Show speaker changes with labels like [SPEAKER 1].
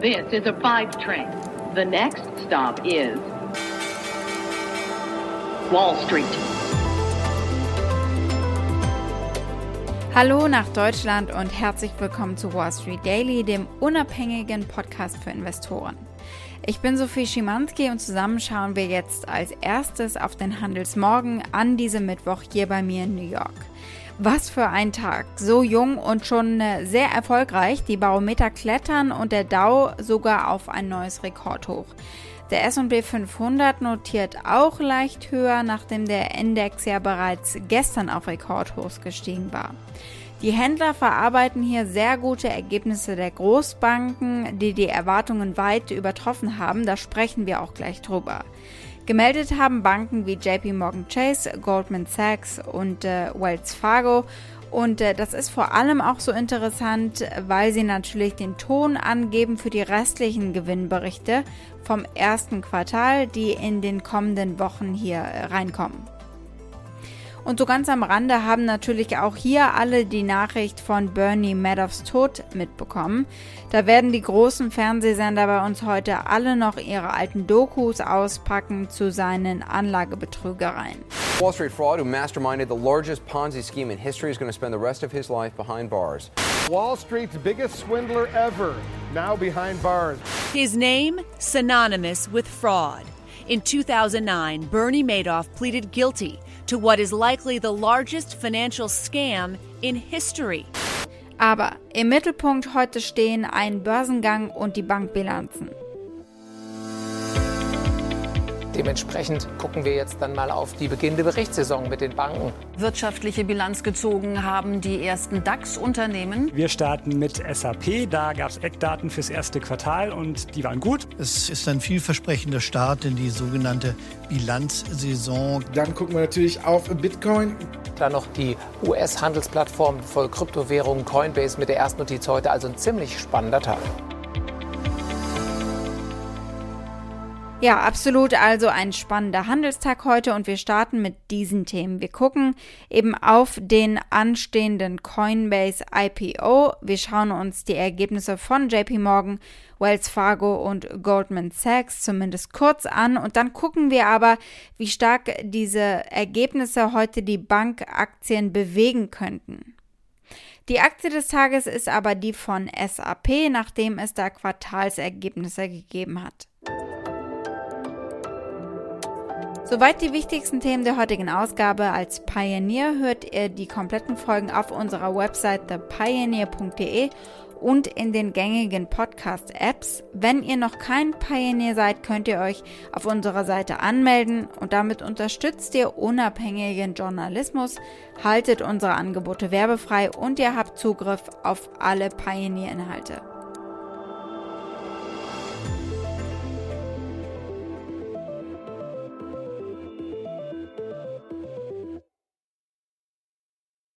[SPEAKER 1] This is a five train. The next stop is Wall Street.
[SPEAKER 2] Hallo nach Deutschland und herzlich willkommen zu Wall Street Daily, dem unabhängigen Podcast für Investoren. Ich bin Sophie Schimanski und zusammen schauen wir jetzt als erstes auf den Handelsmorgen an diesem Mittwoch hier bei mir in New York. Was für ein Tag. So jung und schon äh, sehr erfolgreich. Die Barometer klettern und der Dow sogar auf ein neues Rekordhoch. Der S&P 500 notiert auch leicht höher, nachdem der Index ja bereits gestern auf Rekordhochs gestiegen war. Die Händler verarbeiten hier sehr gute Ergebnisse der Großbanken, die die Erwartungen weit übertroffen haben. Da sprechen wir auch gleich drüber. Gemeldet haben Banken wie JP Morgan Chase, Goldman Sachs und äh, Wells Fargo. Und äh, das ist vor allem auch so interessant, weil sie natürlich den Ton angeben für die restlichen Gewinnberichte vom ersten Quartal, die in den kommenden Wochen hier reinkommen. Und so ganz am Rande haben natürlich auch hier alle die Nachricht von Bernie Madoffs Tod mitbekommen. Da werden die großen Fernsehsender bei uns heute alle noch ihre alten Dokus auspacken zu seinen Anlagebetrügereien.
[SPEAKER 3] Wall Street fraud who masterminded the largest Ponzi scheme in history is going to spend the rest of his life behind bars.
[SPEAKER 4] Wall Street's biggest swindler ever, now behind bars.
[SPEAKER 5] His name synonymous with fraud. In 2009, Bernie Madoff pleaded guilty to what is likely the largest financial scam in history.
[SPEAKER 2] Aber im Mittelpunkt heute stehen ein Börsengang und die Bankbilanzen.
[SPEAKER 6] Dementsprechend gucken wir jetzt dann mal auf die beginnende Berichtssaison mit den Banken.
[SPEAKER 7] Wirtschaftliche Bilanz gezogen haben die ersten DAX-Unternehmen.
[SPEAKER 8] Wir starten mit SAP. Da gab es Eckdaten fürs erste Quartal und die waren gut.
[SPEAKER 9] Es ist ein vielversprechender Start in die sogenannte Bilanzsaison.
[SPEAKER 10] Dann gucken wir natürlich auf Bitcoin.
[SPEAKER 6] Dann noch die US-Handelsplattform für Kryptowährungen Coinbase mit der ersten Notiz heute. Also ein ziemlich spannender Tag.
[SPEAKER 2] Ja, absolut. Also ein spannender Handelstag heute und wir starten mit diesen Themen. Wir gucken eben auf den anstehenden Coinbase IPO. Wir schauen uns die Ergebnisse von JP Morgan, Wells Fargo und Goldman Sachs zumindest kurz an und dann gucken wir aber, wie stark diese Ergebnisse heute die Bankaktien bewegen könnten. Die Aktie des Tages ist aber die von SAP, nachdem es da Quartalsergebnisse gegeben hat. Soweit die wichtigsten Themen der heutigen Ausgabe. Als Pioneer hört ihr die kompletten Folgen auf unserer Website thepioneer.de und in den gängigen Podcast-Apps. Wenn ihr noch kein Pioneer seid, könnt ihr euch auf unserer Seite anmelden und damit unterstützt ihr unabhängigen Journalismus, haltet unsere Angebote werbefrei und ihr habt Zugriff auf alle Pioneer-Inhalte.